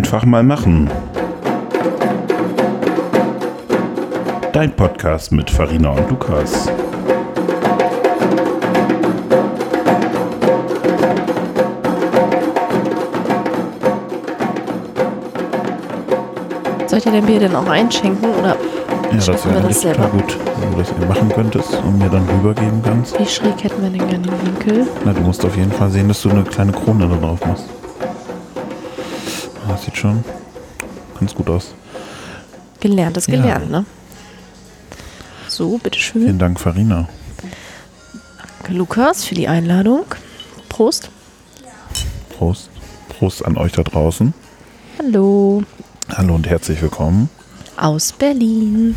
Einfach mal machen. Dein Podcast mit Farina und Lukas. Soll ich dir dein Bier denn auch einschenken oder Ja, das wäre das total gut, wenn du das eben machen könntest und mir dann rübergeben kannst. wie schräg hätten wir denn gerne den Winkel? Na, du musst auf jeden Fall sehen, dass du eine kleine Krone da drauf machst. Sieht schon ganz gut aus. Gelernt ist Ja. gelernt, ne? So, bitteschön. Vielen Dank, Farina. Danke, Lukas, für die Einladung. Prost. Prost. Prost an euch da draußen. Hallo. Hallo und herzlich willkommen. Aus Berlin.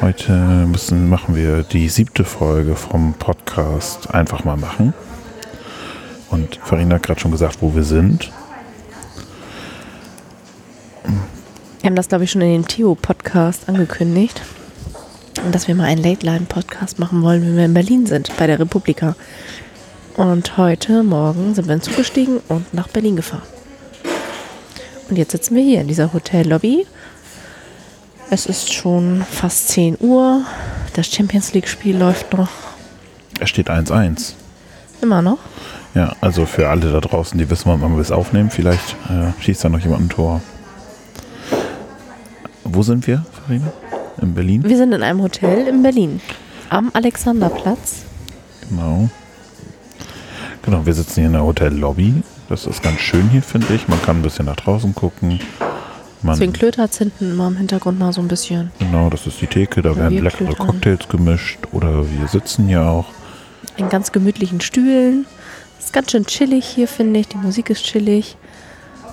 Heute müssen, machen wir die siebte Folge vom Podcast Einfach mal machen. Und Farina hat gerade schon gesagt, wo wir sind. Wir haben das, glaube ich, schon in dem Theo-Podcast angekündigt. Und dass wir mal einen Late-Line-Podcast machen wollen, wenn wir in Berlin sind, bei der Republika. Und heute Morgen sind wir in den Zug gestiegen und nach Berlin gefahren. Und jetzt sitzen wir hier in dieser Hotellobby. Es ist schon fast 10 Uhr. Das Champions League-Spiel läuft noch Es steht 1-1. immer noch. Ja, also für alle da draußen, die wissen, wann wir es aufnehmen, vielleicht äh, schießt da noch jemand ein Tor. Wo sind wir, Farina? In Berlin? Wir sind in einem Hotel in Berlin. Am Alexanderplatz. Genau. Genau, wir sitzen hier in der Hotellobby. Das ist ganz schön hier, finde ich. Man kann ein bisschen nach draußen gucken. Man, Deswegen Klöter hat hinten immer im Hintergrund mal so ein bisschen. genau, das ist die Theke. Da werden leckere klötern. Cocktails gemischt. Oder wir sitzen hier auch. In ganz gemütlichen Stühlen. Ist ganz schön chillig hier, finde ich. Die Musik ist chillig.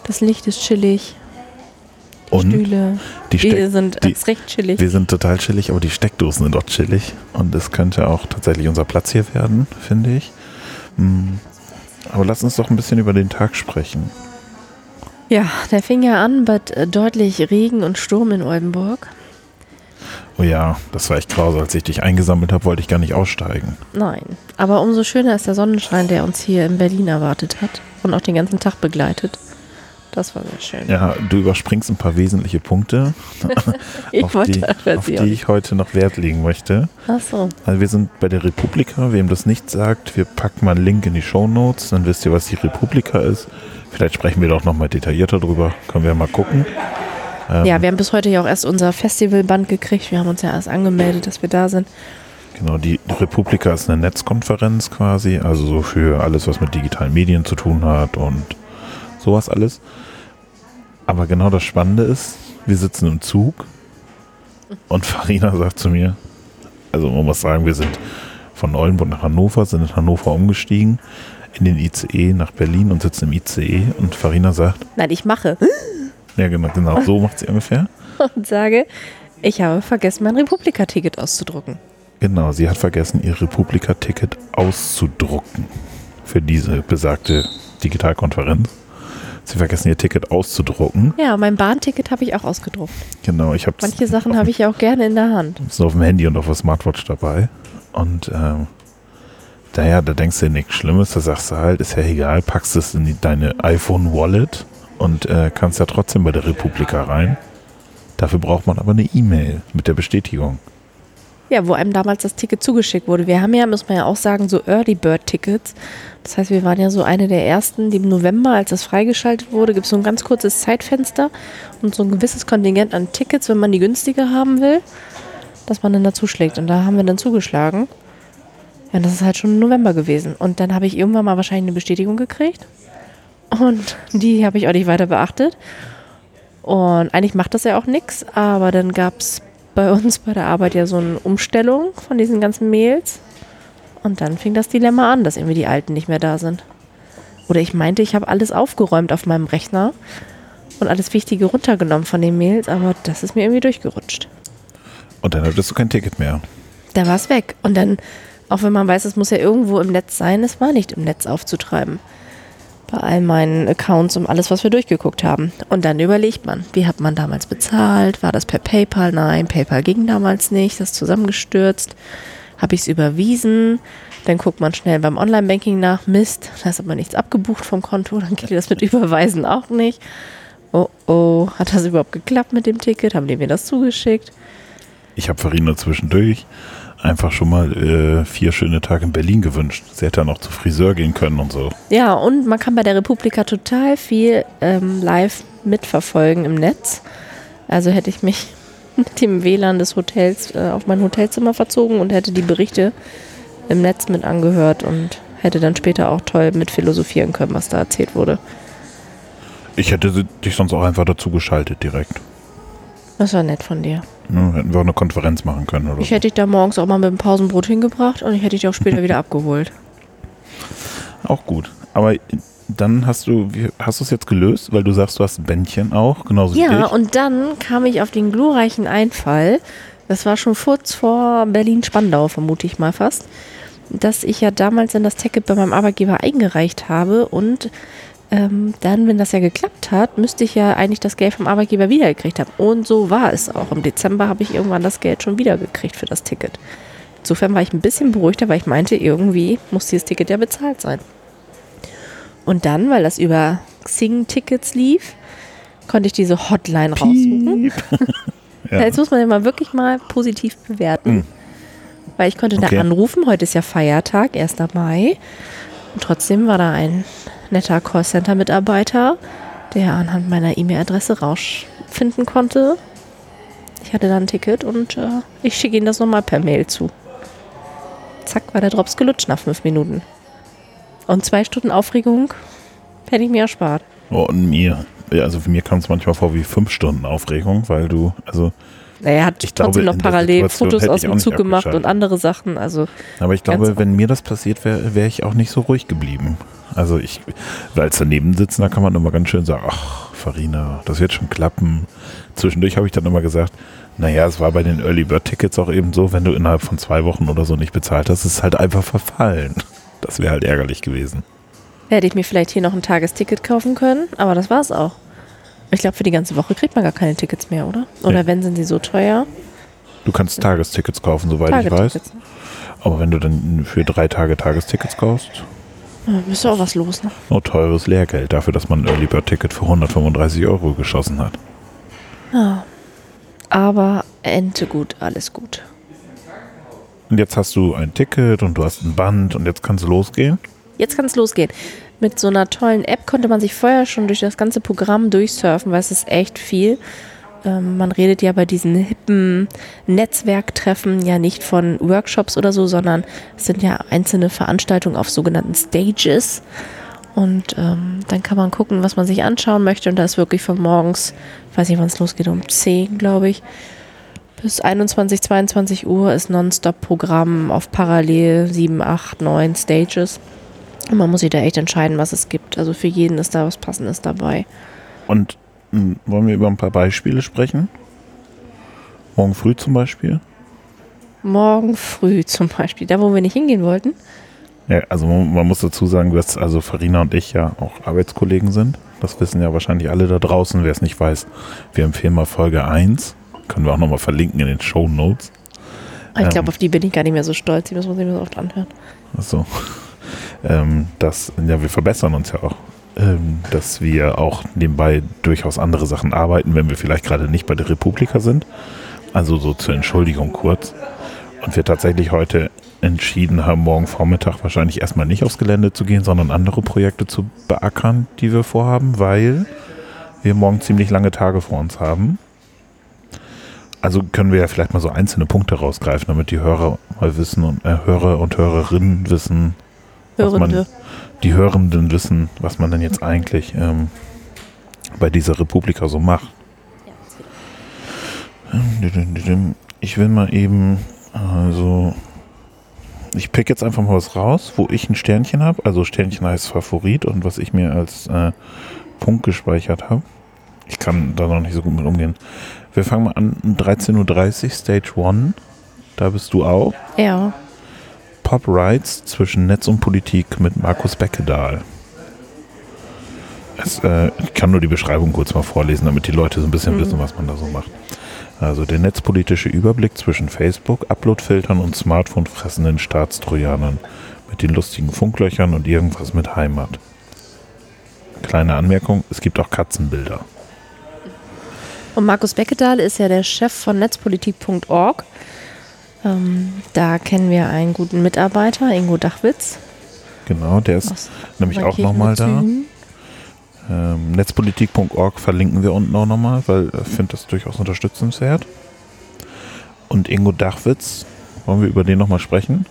Das Licht ist chillig. Die Und Stühle. die Steck- sind die- recht chillig. Wir sind total chillig, aber die Steckdosen sind auch chillig. Und es könnte auch tatsächlich unser Platz hier werden, finde ich. Hm. Aber lass uns doch ein bisschen über den Tag sprechen. Ja, der fing ja an mit äh, deutlich Regen und Sturm in Oldenburg. Oh ja, das war echt grausam. Als ich dich eingesammelt habe, wollte ich gar nicht aussteigen. Nein. Aber umso schöner ist der Sonnenschein, der uns hier in Berlin erwartet hat und auch den ganzen Tag begleitet. Das war sehr schön. Ja, du überspringst ein paar wesentliche Punkte, ich auf, wollte die, auf die ich heute noch Wert legen möchte. Ach so. Also wir sind bei der Republika. Wem das nicht sagt, wir packen mal einen Link in die Show Notes. Dann wisst ihr, was die Republika ist. Vielleicht sprechen wir doch noch mal detaillierter drüber. Können wir mal gucken. Ähm, Ja, wir haben bis heute ja auch erst unser Festivalband gekriegt. Wir haben uns ja erst angemeldet, dass wir da sind. Genau, die Republika ist eine Netzkonferenz quasi, also so für alles, was mit digitalen Medien zu tun hat und sowas alles. Aber genau das Spannende ist, wir sitzen im Zug und Farina sagt zu mir, also man muss sagen, wir sind von Oldenburg nach Hannover, sind in Hannover umgestiegen, in den ICE nach Berlin und sitzen im ICE und Farina sagt, Nein, ich mache ja genau, genau so macht sie ungefähr. und sage, ich habe vergessen, mein Republika-Ticket auszudrucken. Genau, sie hat vergessen, ihr Republika-Ticket auszudrucken für diese besagte Digitalkonferenz. Sie vergessen, ihr Ticket auszudrucken. Ja, mein Bahnticket habe ich auch ausgedruckt. Genau, ich habe Manche Sachen habe ich ja auch gerne in der Hand. es auf dem Handy und auf der Smartwatch dabei. Und ähm, naja, da denkst du dir nichts Schlimmes, da sagst du halt, ist ja egal, packst es in die, deine iPhone-Wallet und äh, kannst ja trotzdem bei der Republika rein. Dafür braucht man aber eine E-Mail mit der Bestätigung. Ja, wo einem damals das Ticket zugeschickt wurde. Wir haben ja, muss man ja auch sagen, so Early Bird Tickets. Das heißt, wir waren ja so eine der ersten, die im November, als das freigeschaltet wurde, gibt es so ein ganz kurzes Zeitfenster und so ein gewisses Kontingent an Tickets, wenn man die günstiger haben will, dass man dann dazu schlägt. Und da haben wir dann zugeschlagen. Ja, das ist halt schon im November gewesen. Und dann habe ich irgendwann mal wahrscheinlich eine Bestätigung gekriegt. Und die habe ich auch nicht weiter beachtet. Und eigentlich macht das ja auch nichts, aber dann gab es bei uns bei der Arbeit ja so eine Umstellung von diesen ganzen Mails. Und dann fing das Dilemma an, dass irgendwie die alten nicht mehr da sind. Oder ich meinte, ich habe alles aufgeräumt auf meinem Rechner und alles Wichtige runtergenommen von den Mails, aber das ist mir irgendwie durchgerutscht. Und dann hattest du kein Ticket mehr. Da war es weg. Und dann, auch wenn man weiß, es muss ja irgendwo im Netz sein, es war nicht im Netz aufzutreiben. Bei all meinen Accounts und alles, was wir durchgeguckt haben. Und dann überlegt man, wie hat man damals bezahlt? War das per PayPal? Nein, PayPal ging damals nicht, das ist zusammengestürzt. Habe ich es überwiesen? Dann guckt man schnell beim Online-Banking nach, Mist, da ist aber nichts abgebucht vom Konto, dann geht das mit Überweisen auch nicht. oh oh, hat das überhaupt geklappt mit dem Ticket? Haben die mir das zugeschickt? Ich habe Farina zwischendurch einfach schon mal äh, vier schöne Tage in Berlin gewünscht. Sie hätte dann auch zu Friseur gehen können und so. Ja, und man kann bei der Republika total viel ähm, live mitverfolgen im Netz. Also hätte ich mich mit dem WLAN des Hotels äh, auf mein Hotelzimmer verzogen und hätte die Berichte im Netz mit angehört und hätte dann später auch toll mit philosophieren können, was da erzählt wurde. Ich hätte dich sonst auch einfach dazu geschaltet direkt. Das war nett von dir. Ja, hätten wir auch eine Konferenz machen können oder Ich hätte dich da morgens auch mal mit dem Pausenbrot hingebracht und ich hätte dich auch später wieder abgeholt. Auch gut. Aber dann hast du, wie- hast du es jetzt gelöst, weil du sagst, du hast ein Bändchen auch, genauso wie Ja, ich. und dann kam ich auf den glorreichen Einfall, das war schon kurz vor Berlin-Spandau, vermute ich mal fast, dass ich ja damals dann das Ticket bei meinem Arbeitgeber eingereicht habe und ähm, dann, wenn das ja geklappt hat, müsste ich ja eigentlich das Geld vom Arbeitgeber wiedergekriegt haben. Und so war es auch. Im Dezember habe ich irgendwann das Geld schon wiedergekriegt für das Ticket. Insofern war ich ein bisschen beruhigter, weil ich meinte, irgendwie muss dieses Ticket ja bezahlt sein. Und dann, weil das über Xing-Tickets lief, konnte ich diese Hotline raussuchen. Ja. Jetzt muss man ja mal wirklich mal positiv bewerten. Mhm. Weil ich konnte Okay. da anrufen, heute ist ja Feiertag, 1. Mai. Und trotzdem war da ein netter Callcenter-Mitarbeiter, der anhand meiner E-Mail-Adresse rausfinden konnte. Ich hatte da ein Ticket und äh, ich schicke Ihnen das nochmal per Mail zu. Zack, war der Drops gelutscht nach fünf Minuten. Und zwei Stunden Aufregung hätte ich mir erspart. Oh, und mir. Ja, also für mir kam es manchmal vor wie fünf Stunden Aufregung, weil du, also, Naja, er hat Ich glaube, trotzdem noch in der parallel Fotos aus dem Zug gemacht und andere Sachen. Also aber ich glaube, wenn mir das passiert wäre, wäre ich auch nicht so ruhig geblieben. Also ich, weil als daneben sitzen, da kann man immer ganz schön sagen, ach, Farina, das wird schon klappen. Zwischendurch habe ich dann immer gesagt, naja, es war bei den Early Bird Tickets auch eben so, wenn du innerhalb von zwei Wochen oder so nicht bezahlt hast, ist es halt einfach verfallen. Das wäre halt ärgerlich gewesen. hätte ich mir vielleicht hier noch ein Tagesticket kaufen können, aber das war's auch. Ich glaube, für die ganze Woche kriegt man gar keine Tickets mehr, oder? Oder Nee. wenn sind sie so teuer? Du kannst Tagestickets kaufen, soweit ich weiß. Ne? Aber wenn du dann für drei Tage Tagestickets kaufst, Ja, müsste auch was los, ne? nur teures Lehrgeld dafür, dass man ein Early Bird Ticket für 135 Euro geschossen hat. Ja. Aber Ente gut, alles gut. Und jetzt hast du ein Ticket und du hast ein Band und jetzt kannst du losgehen. Jetzt kann es losgehen. Mit so einer tollen App konnte man sich vorher schon durch das ganze Programm durchsurfen, weil es ist echt viel. Ähm, man redet ja bei diesen hippen Netzwerktreffen ja nicht von Workshops oder so, sondern es sind ja einzelne Veranstaltungen auf sogenannten Stages. Und ähm, dann kann man gucken, was man sich anschauen möchte. Und da ist wirklich von morgens, weiß nicht, wann es losgeht, um 10, glaube ich, bis 21, 22 Uhr ist Nonstop-Programm auf parallel 7, 8, 9 Stages. Und man muss sich da echt entscheiden, was es gibt. Also für jeden ist da was Passendes dabei. Und wollen wir über ein paar Beispiele sprechen? Morgen früh zum Beispiel? Morgen früh zum Beispiel, da wo wir nicht hingehen wollten. Ja, also man, muss dazu sagen, dass also Farina und ich ja auch Arbeitskollegen sind. Das wissen ja wahrscheinlich alle da draußen. Wer es nicht weiß, wir empfehlen mal Folge 1. Können wir auch nochmal verlinken in den Show Notes. Aber Ich Ähm. glaube, auf die bin ich gar nicht mehr so stolz. Die muss man sich mehr so oft anhören. Achso. Ähm, das, ja, wir verbessern uns ja auch. Ähm, dass wir auch nebenbei durchaus andere Sachen arbeiten, wenn wir vielleicht gerade nicht bei der Republika sind. Also so zur Entschuldigung kurz. Und wir tatsächlich heute entschieden haben, morgen Vormittag wahrscheinlich erstmal nicht aufs Gelände zu gehen, sondern andere Projekte zu beackern, die wir vorhaben, weil wir morgen ziemlich lange Tage vor uns haben. Also können wir ja vielleicht mal so einzelne Punkte rausgreifen, damit die Hörer mal wissen und äh, Hörer und Hörerinnen wissen, was man, Hörende. Die Hörenden wissen, was man denn jetzt eigentlich ähm, bei dieser Republika so macht. Ich will mal eben, also, ich pick jetzt einfach mal was raus, wo ich ein Sternchen habe. Also Sternchen heißt Favorit und was ich mir als äh, Punkt gespeichert habe. Ich kann da noch nicht so gut mit umgehen. Wir fangen mal an, 13.30 Uhr, Stage 1. Da bist du auch. Ja. Pop Rights zwischen Netz und Politik mit Markus Beckedahl. Es, äh, ich kann nur die Beschreibung kurz mal vorlesen, damit die Leute so ein bisschen Mhm. wissen, was man da so macht. Also der netzpolitische Überblick zwischen Facebook, Uploadfiltern und Smartphone fressenden Staatstrojanern mit den lustigen Funklöchern und irgendwas mit Heimat. Kleine Anmerkung, es gibt auch Katzenbilder. Und Markus Beckedahl ist ja der Chef von netzpolitik.org. Ähm, da kennen wir einen guten Mitarbeiter, Ingo Dachwitz. Genau, der ist aus nämlich auch nochmal da. Ähm, netzpolitik.org verlinken wir unten auch nochmal, weil ich finde das durchaus unterstützenswert. Und Ingo Dachwitz, wollen wir über den nochmal sprechen?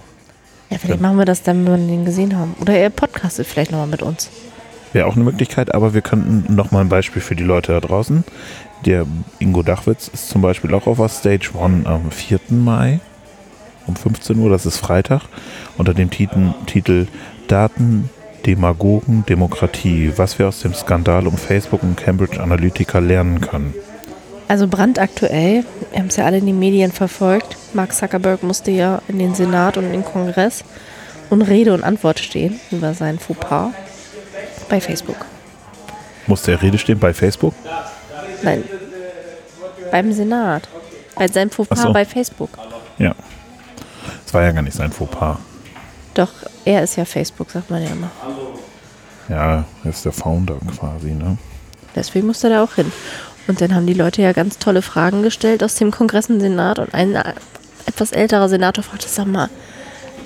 Ja, vielleicht machen wir das dann, wenn wir den gesehen haben. Oder er podcastet vielleicht nochmal mit uns. Wäre auch eine Möglichkeit, aber wir könnten nochmal ein Beispiel für die Leute da draußen. Der Ingo Dachwitz ist zum Beispiel auch auf der Stage One am 4. Mai um 15 Uhr, das ist Freitag, unter dem Titel, Titel Daten, Demagogen, Demokratie, was wir aus dem Skandal um Facebook und Cambridge Analytica lernen können. Also brandaktuell, wir haben es ja alle in den Medien verfolgt. Mark Zuckerberg musste ja in den Senat und in den Kongress und Rede und Antwort stehen über sein Fauxpas bei Facebook. Musste er Rede stehen bei Facebook? Nein, beim Senat. Bei seinem Fauxpas so. bei Facebook. Ja. Das war ja gar nicht sein Fauxpas. Doch, er ist ja Facebook, sagt man ja immer. Ja, er ist der Founder quasi, ne? Deswegen musste er da auch hin. Und dann haben die Leute ja ganz tolle Fragen gestellt aus dem Kongress und Senat. Und ein etwas älterer Senator fragte, sag mal,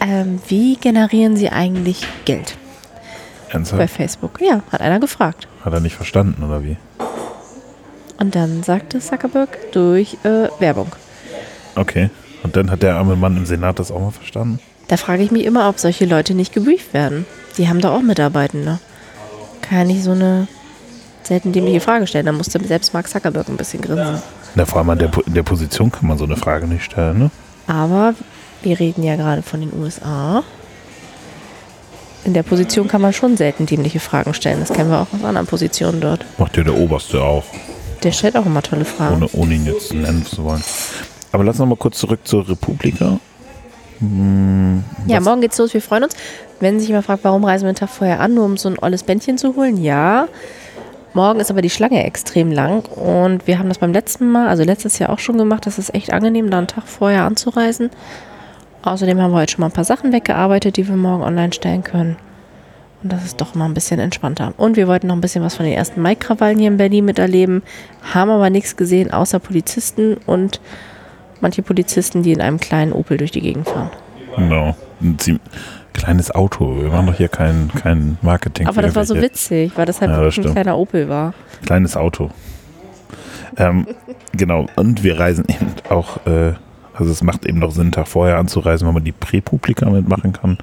ähm, wie generieren Sie eigentlich Geld bei Ernsthaft? Facebook? Ja, hat einer gefragt. Hat er nicht verstanden, oder wie? Und dann sagte Zuckerberg durch äh, Werbung. Okay. Und dann hat der arme Mann im Senat das auch mal verstanden? Da frage ich mich immer, ob solche Leute nicht gebrieft werden. Die haben da auch Mitarbeitende. Kann ja nicht so eine selten dämliche Frage stellen. Da musste selbst Mark Zuckerberg ein bisschen grinsen. Na, vor allem an der, in der Position kann man so eine Frage nicht stellen, ne? Aber wir reden ja gerade von den USA. In der Position kann man schon selten dämliche Fragen stellen. Das kennen wir auch aus anderen Positionen dort. Macht ja der Oberste auch, Der stellt auch immer tolle Fragen. ohne, ohne ihn jetzt nennen zu wollen. Aber lass noch mal kurz zurück zur Republika. Hm, Ja, morgen geht's los. Wir freuen uns. Wenn sich jemand fragt, warum reisen wir einen Tag vorher an, nur um so ein olles Bändchen zu holen, ja. Morgen ist aber die Schlange extrem lang und wir haben das beim letzten Mal, also letztes Jahr auch schon gemacht. Das ist echt angenehm, da einen Tag vorher anzureisen. Außerdem haben wir heute schon mal ein paar Sachen weggearbeitet, die wir morgen online stellen können. Und das ist doch mal ein bisschen entspannter. Und wir wollten noch ein bisschen was von den ersten Mai-Krawallen hier in Berlin miterleben, haben aber nichts gesehen, außer Polizisten und manche Polizisten, die in einem kleinen Opel durch die Gegend fahren. Genau. Ein kleines Auto. Wir machen doch hier kein, kein Marketing. Aber das war so witzig, weil das halt Ja, das ein kleiner Opel war. Kleines Auto. Ähm, genau. Und wir reisen eben auch, äh, also es macht eben noch Sinn, einen Tag vorher anzureisen, weil man die Präpublika mitmachen kann.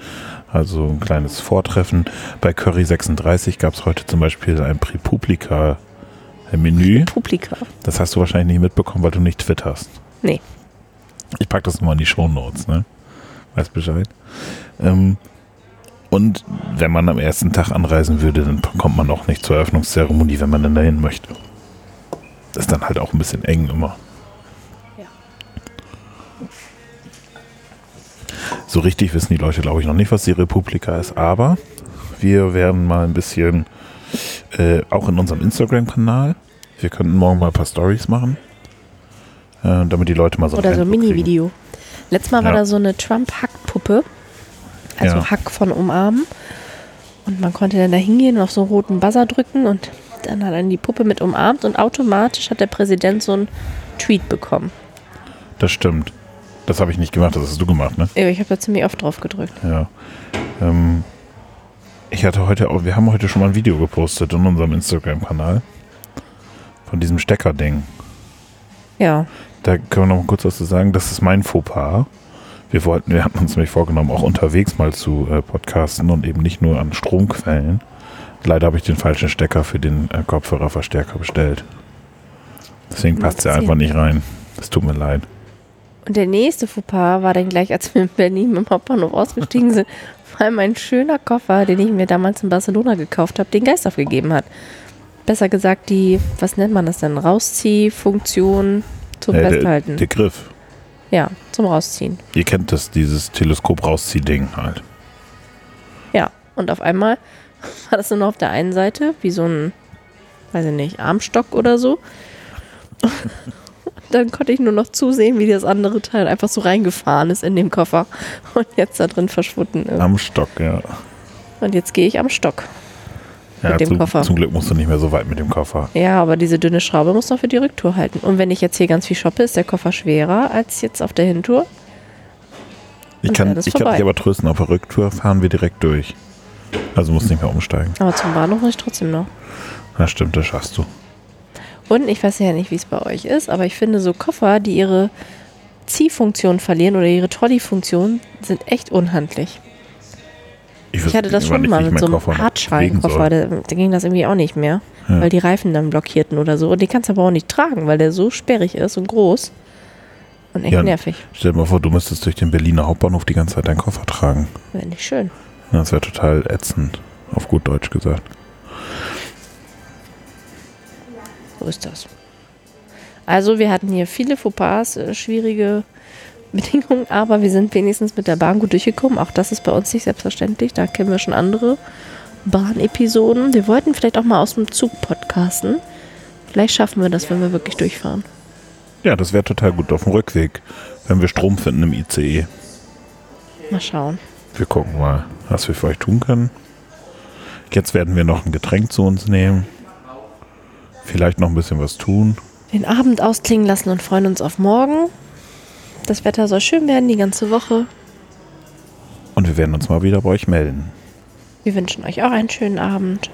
Also ein kleines Vortreffen. Bei Curry 36 gab es heute zum Beispiel ein Präpublika-Menü. Publika. Das hast du wahrscheinlich nicht mitbekommen, weil du nicht twitterst. Nee. Ich packe das nochmal in die Shownotes, ne? Weiß Bescheid. Ähm, und wenn man am ersten Tag anreisen würde, dann kommt man auch nicht zur Eröffnungszeremonie, wenn man dann dahin möchte. Das ist dann halt auch ein bisschen eng immer. Ja. So richtig wissen die Leute, glaube ich, noch nicht, was die Republika ist, aber wir werden mal ein bisschen, äh, auch in unserem Instagram-Kanal, wir könnten morgen mal ein paar Stories machen, äh, damit die Leute mal so Oder so ein. Mini-Video. Letztes Mal war Ja. da so eine Trump-Hack-Puppe. Also Ja. Hack von umarmen. Und man konnte dann da hingehen und auf so einen roten Buzzer drücken und dann hat er die Puppe mit umarmt und automatisch hat der Präsident so einen Tweet bekommen. Das stimmt. Das habe ich nicht gemacht, das hast du gemacht, ne? Ich habe da ziemlich oft drauf gedrückt. Ja. Ähm, ich hatte heute auch, wir haben heute schon mal ein Video gepostet in unserem Instagram-Kanal von diesem Steckerding. Ja. Da können wir noch mal kurz was zu sagen. Das ist mein Fauxpas. Wir wollten, wir hatten uns nämlich vorgenommen, auch unterwegs mal zu äh, podcasten und eben nicht nur an Stromquellen. Leider habe ich den falschen Stecker für den äh, Kopfhörerverstärker bestellt. Deswegen passt er einfach nicht rein. Es tut mir leid. Und der nächste Fauxpas war dann gleich, als wir in Berlin mit dem Hauptbahnhof ausgestiegen sind, weil mein schöner Koffer, den ich mir damals in Barcelona gekauft habe, den Geist aufgegeben hat. Besser gesagt, die, was nennt man das denn? Rausziehfunktion zum Äh, der, Festhalten. der Griff. ja, zum Rausziehen. Ihr kennt das, dieses Teleskop-Rauszieh-Ding halt. Ja, und auf einmal war das nur noch auf der einen Seite, wie so ein, weiß ich nicht, Armstock oder so. Dann konnte ich nur noch zusehen, wie das andere Teil einfach so reingefahren ist in den Koffer und jetzt da drin verschwunden ist. Am Stock, ja. Und jetzt gehe ich am Stock. Ja, mit dem zum, Koffer. zum Glück musst du nicht mehr so weit mit dem Koffer. Ja, aber diese dünne Schraube muss noch für die Rücktour halten. Und wenn ich jetzt hier ganz viel shoppe, ist der Koffer schwerer als jetzt auf der Hintour. Ich Und kann, ich kann dich aber trösten, auf der Rücktour fahren wir direkt durch. Also musst nicht mehr umsteigen. Aber zum Bahnhof muss ich trotzdem noch. Na stimmt, das schaffst du. Und ich weiß ja nicht, wie es bei euch ist, aber ich finde so Koffer, die ihre Ziehfunktion verlieren oder ihre Trolley-Funktion, sind echt unhandlich. Ich wüsste hatte das schon mal ich mit so einem Hartschalenkoffer, da, da ging das irgendwie auch nicht mehr, Ja. weil die Reifen dann blockierten oder so. Und den kannst du aber auch nicht tragen, weil der so sperrig ist und groß und echt Ja. nervig. Stell dir mal vor, du müsstest durch den Berliner Hauptbahnhof die ganze Zeit deinen Koffer tragen. Wäre nicht schön. Das wäre total ätzend, auf gut Deutsch gesagt. So ist das. Also wir hatten hier viele Fauxpas, äh, schwierige Bedingungen, aber wir sind wenigstens mit der Bahn gut durchgekommen. Auch das ist bei uns nicht selbstverständlich. Da kennen wir schon andere Bahnepisoden. Wir wollten vielleicht auch mal aus dem Zug podcasten. Vielleicht schaffen wir das, wenn wir wirklich durchfahren. Ja, das wäre total gut auf dem Rückweg, wenn wir Strom finden im ICE. Mal schauen. Wir gucken mal, was wir für euch tun können. Jetzt werden wir noch ein Getränk zu uns nehmen. Vielleicht noch ein bisschen was tun. Den Abend ausklingen lassen und freuen uns auf morgen. Das Wetter soll schön werden die ganze Woche. Und wir werden uns mal wieder bei euch melden. Wir wünschen euch auch einen schönen Abend,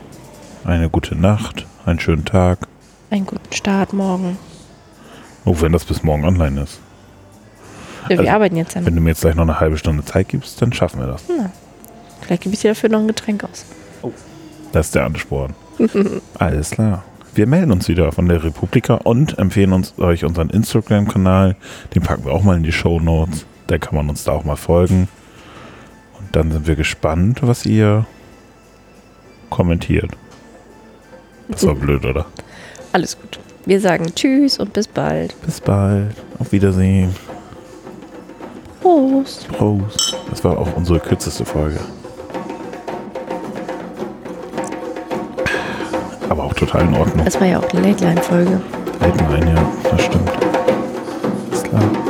Eine gute Nacht, einen schönen Tag. einen guten Start morgen. Oh, wenn das bis morgen online ist. Ja, wir Also, arbeiten jetzt ja noch. Wenn du mir jetzt gleich noch eine halbe Stunde Zeit gibst, dann schaffen wir das. Vielleicht gebe ich dir dafür noch ein Getränk aus. Das ist der Ansporn. Alles klar. Wir melden uns wieder von der Republika und empfehlen uns euch unseren Instagram-Kanal. Den packen wir auch mal in die Show Notes. Da kann man uns da auch mal folgen. Und dann sind wir gespannt, was ihr kommentiert. Das war blöd, oder? Alles gut. Wir sagen Tschüss und bis bald. Bis bald. Auf Wiedersehen. Prost. Prost. Das war auch unsere kürzeste Folge. Total in Ordnung. Das war ja auch eine Late-Line-Folge. Late Line, ja, das stimmt. Ist klar.